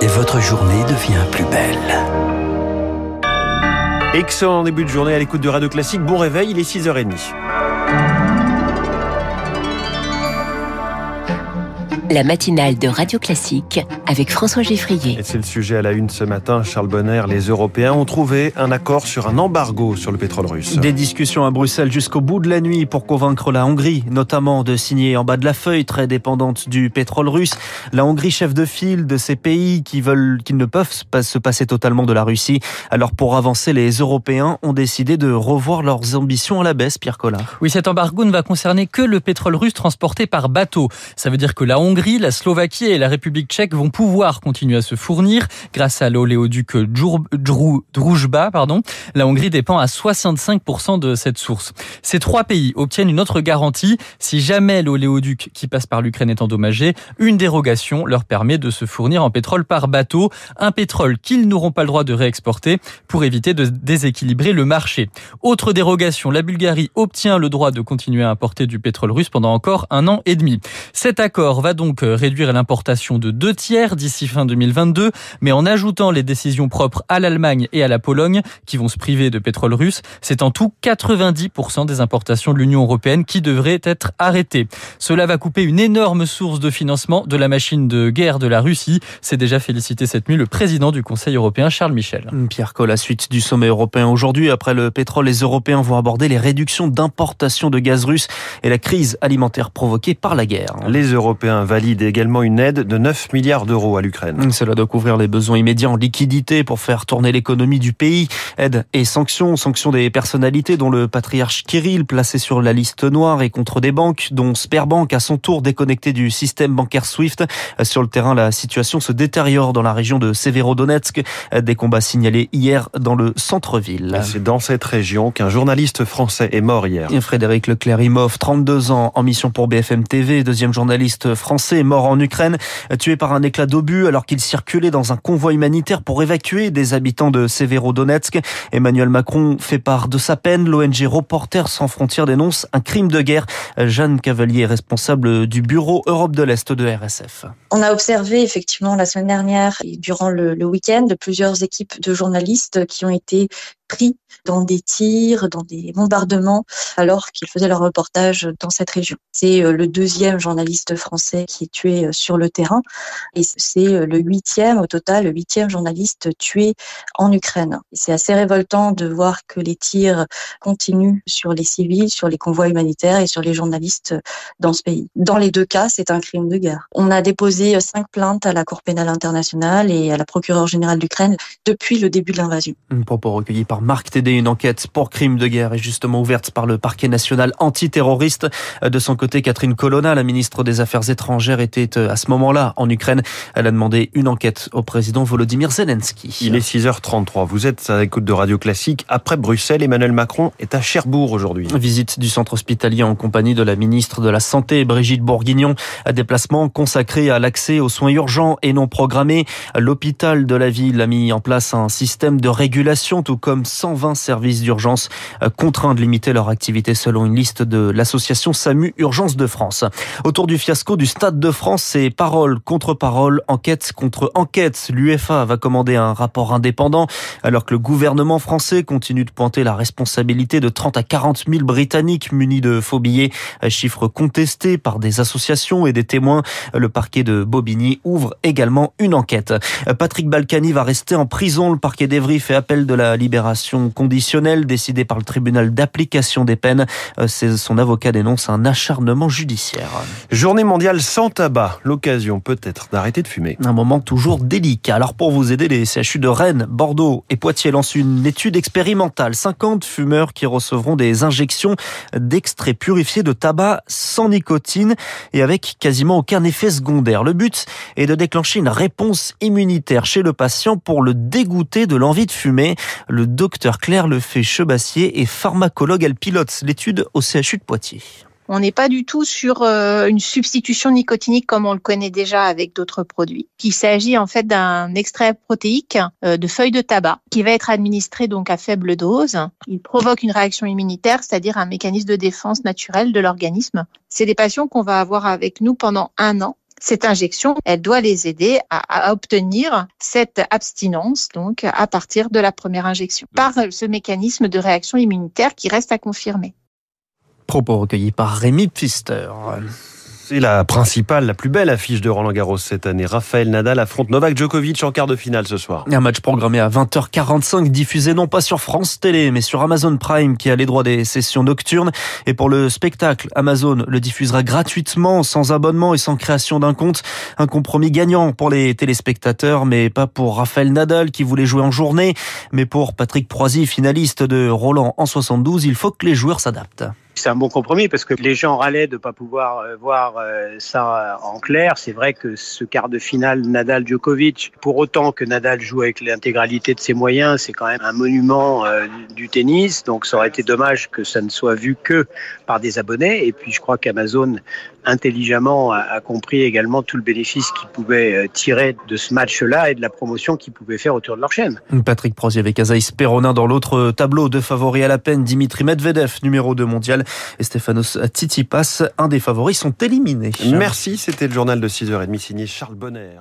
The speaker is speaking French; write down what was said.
Et votre journée devient plus belle. Excellent début de journée à l'écoute de Radio Classique. Bon réveil, il est 6h30. La matinale de Radio Classique avec François Geffrier. Et c'est le sujet à la une ce matin. Charles Bonner, les Européens ont trouvé un accord sur un embargo sur le pétrole russe. Des discussions à Bruxelles jusqu'au bout de la nuit pour convaincre la Hongrie, notamment de signer en bas de la feuille, très dépendante du pétrole russe. La Hongrie, chef de file de ces pays qui veulent, qui ne peuvent se passer totalement de la Russie. Alors pour avancer, les Européens ont décidé de revoir leurs ambitions à la baisse, Pierre Collard. Oui, cet embargo ne va concerner que le pétrole russe transporté par bateau. Ça veut dire que la Hongrie La Slovaquie et la République tchèque vont pouvoir continuer à se fournir grâce à l'oléoduc Druzhba. Pardon. La Hongrie dépend à 65% de cette source. Ces trois pays obtiennent une autre garantie. Si jamais l'oléoduc qui passe par l'Ukraine est endommagé, une dérogation leur permet de se fournir en pétrole par bateau, un pétrole qu'ils n'auront pas le droit de réexporter pour éviter de déséquilibrer le marché. Autre dérogation, la Bulgarie obtient le droit de continuer à importer du pétrole russe pendant encore un an et demi. Cet accord va donc donc euh, réduire l'importation de deux tiers d'ici fin 2022, mais en ajoutant les décisions propres à l'Allemagne et à la Pologne, qui vont se priver de pétrole russe, c'est en tout 90% des importations de l'Union européenne qui devraient être arrêtées. Cela va couper une énorme source de financement de la machine de guerre de la Russie. C'est déjà félicité cette nuit le président du Conseil européen, Charles Michel. Pierre Coll, la suite du sommet européen aujourd'hui. Après le pétrole, les Européens vont aborder les réductions d'importation de gaz russe et la crise alimentaire provoquée par la guerre. Les Européens valide également une aide de 9 milliards d'euros à l'Ukraine. Cela doit couvrir les besoins immédiats en liquidité pour faire tourner l'économie du pays. Aide et sanctions, sanctions des personnalités dont le patriarche Kirill placé sur la liste noire et contre des banques dont Sperbank à son tour déconnecté du système bancaire SWIFT. Sur le terrain, la situation se détériore dans la région de Severodonetsk. Des combats signalés hier dans le centre-ville. C'est dans cette région qu'un journaliste français est mort hier. Frédéric Leclerc-Imov, 32 ans, en mission pour BFM TV, deuxième journaliste français est mort en Ukraine, tué par un éclat d'obus alors qu'il circulait dans un convoi humanitaire pour évacuer des habitants de Severodonetsk. Emmanuel Macron fait part de sa peine. L'ONG Reporters sans frontières dénonce un crime de guerre. Jeanne Cavalier, responsable du bureau Europe de l'Est de RSF. On a observé effectivement la semaine dernière et durant le, le week-end plusieurs équipes de journalistes qui ont été dans des tirs, dans des bombardements, alors qu'ils faisaient leur reportage dans cette région. C'est euh, le deuxième journaliste français qui est tué euh, sur le terrain, et c'est euh, le huitième au total, le huitième journaliste tué en Ukraine. C'est assez révoltant de voir que les tirs continuent sur les civils, sur les convois humanitaires et sur les journalistes dans ce pays. Dans les deux cas, c'est un crime de guerre. On a déposé cinq plaintes à la Cour pénale internationale et à la procureure générale d'Ukraine depuis le début de l'invasion. Par Marc Tédé, une enquête pour crime de guerre est justement ouverte par le parquet national antiterroriste. De son côté, Catherine Colonna, la ministre des Affaires étrangères, était euh, à ce moment-là en Ukraine. Elle a demandé une enquête au président Volodymyr Zelensky. Il est 6h33. Vous êtes à l'écoute de Radio Classique. Après Bruxelles, Emmanuel Macron est à Cherbourg aujourd'hui. Visite du centre hospitalier en compagnie de la ministre de la Santé, Brigitte Bourguignon. Déplacement consacré à l'accès aux soins urgents et non programmés. L'hôpital de la ville a mis en place un système de régulation, tout comme 120 services d'urgence euh, contraints de limiter leur activité selon une liste de l'association SAMU Urgence de France. Autour du fiasco du Stade de France, c'est parole contre parole, enquête contre enquête. L'UFA va commander un rapport indépendant alors que le gouvernement français continue de pointer la responsabilité de 30 à 40 000 Britanniques munis de faux billets, chiffre contesté par des associations et des témoins. Le parquet de Bobigny ouvre également une enquête. Patrick Balkany va rester en prison. Le parquet d'Evry fait appel de la libération conditionnelle décidée par le tribunal d'application des peines. Euh, son avocat dénonce un acharnement judiciaire. Journée mondiale sans tabac. L'occasion peut-être d'arrêter de fumer. Un moment toujours délicat. Alors pour vous aider, les CHU de Rennes, Bordeaux et Poitiers lancent une étude expérimentale. 50 fumeurs qui recevront des injections d'extrait purifié de tabac sans nicotine et avec quasiment aucun effet secondaire. Le but est de déclencher une réponse immunitaire chez le patient pour le dégoûter de l'envie de fumer. Le docteur Claire Lefay-Chebassier est pharmacologue. Elle pilote l'étude au CHU de Poitiers. On n'est pas du tout sur euh, une substitution nicotinique comme on le connaît déjà avec d'autres produits. Il s'agit en fait d'un extrait protéique euh, de feuilles de tabac qui va être administré donc à faible dose. Il provoque une réaction immunitaire, c'est-à-dire un mécanisme de défense naturelle de l'organisme. C'est des patients qu'on va avoir avec nous pendant un an cette injection, elle doit les aider à, obtenir cette abstinence, donc à partir de la première injection, par ce mécanisme de réaction immunitaire qui reste à confirmer. Propos recueillis par Rémi Pfister. C'est la principale, la plus belle affiche de Roland Garros cette année. Raphaël Nadal affronte Novak Djokovic en quart de finale ce soir. Un match programmé à 20h45, diffusé non pas sur France Télé, mais sur Amazon Prime, qui a les droits des sessions nocturnes. Et pour le spectacle, Amazon le diffusera gratuitement, sans abonnement et sans création d'un compte. Un compromis gagnant pour les téléspectateurs, mais pas pour Raphaël Nadal, qui voulait jouer en journée, mais pour Patrick Proisy, finaliste de Roland en 72. Il faut que les joueurs s'adaptent. C'est un bon compromis parce que les gens râlaient de ne pas pouvoir euh, voir euh, ça en clair. C'est vrai que ce quart de finale Nadal-Djokovic, pour autant que Nadal joue avec l'intégralité de ses moyens, c'est quand même un monument euh, du tennis. Donc ça aurait été dommage que ça ne soit vu que par des abonnés. Et puis je crois qu'Amazon intelligemment a compris également tout le bénéfice qu'ils pouvaient tirer de ce match-là et de la promotion qu'ils pouvaient faire autour de leur chaîne. Patrick Prozier avec Azaïs Peronin dans l'autre tableau de favoris à la peine, Dimitri Medvedev, numéro 2 mondial et Stefanos Tsitsipas, un des favoris, sont éliminés. Merci, c'était le journal de 6h30 signé Charles Bonner.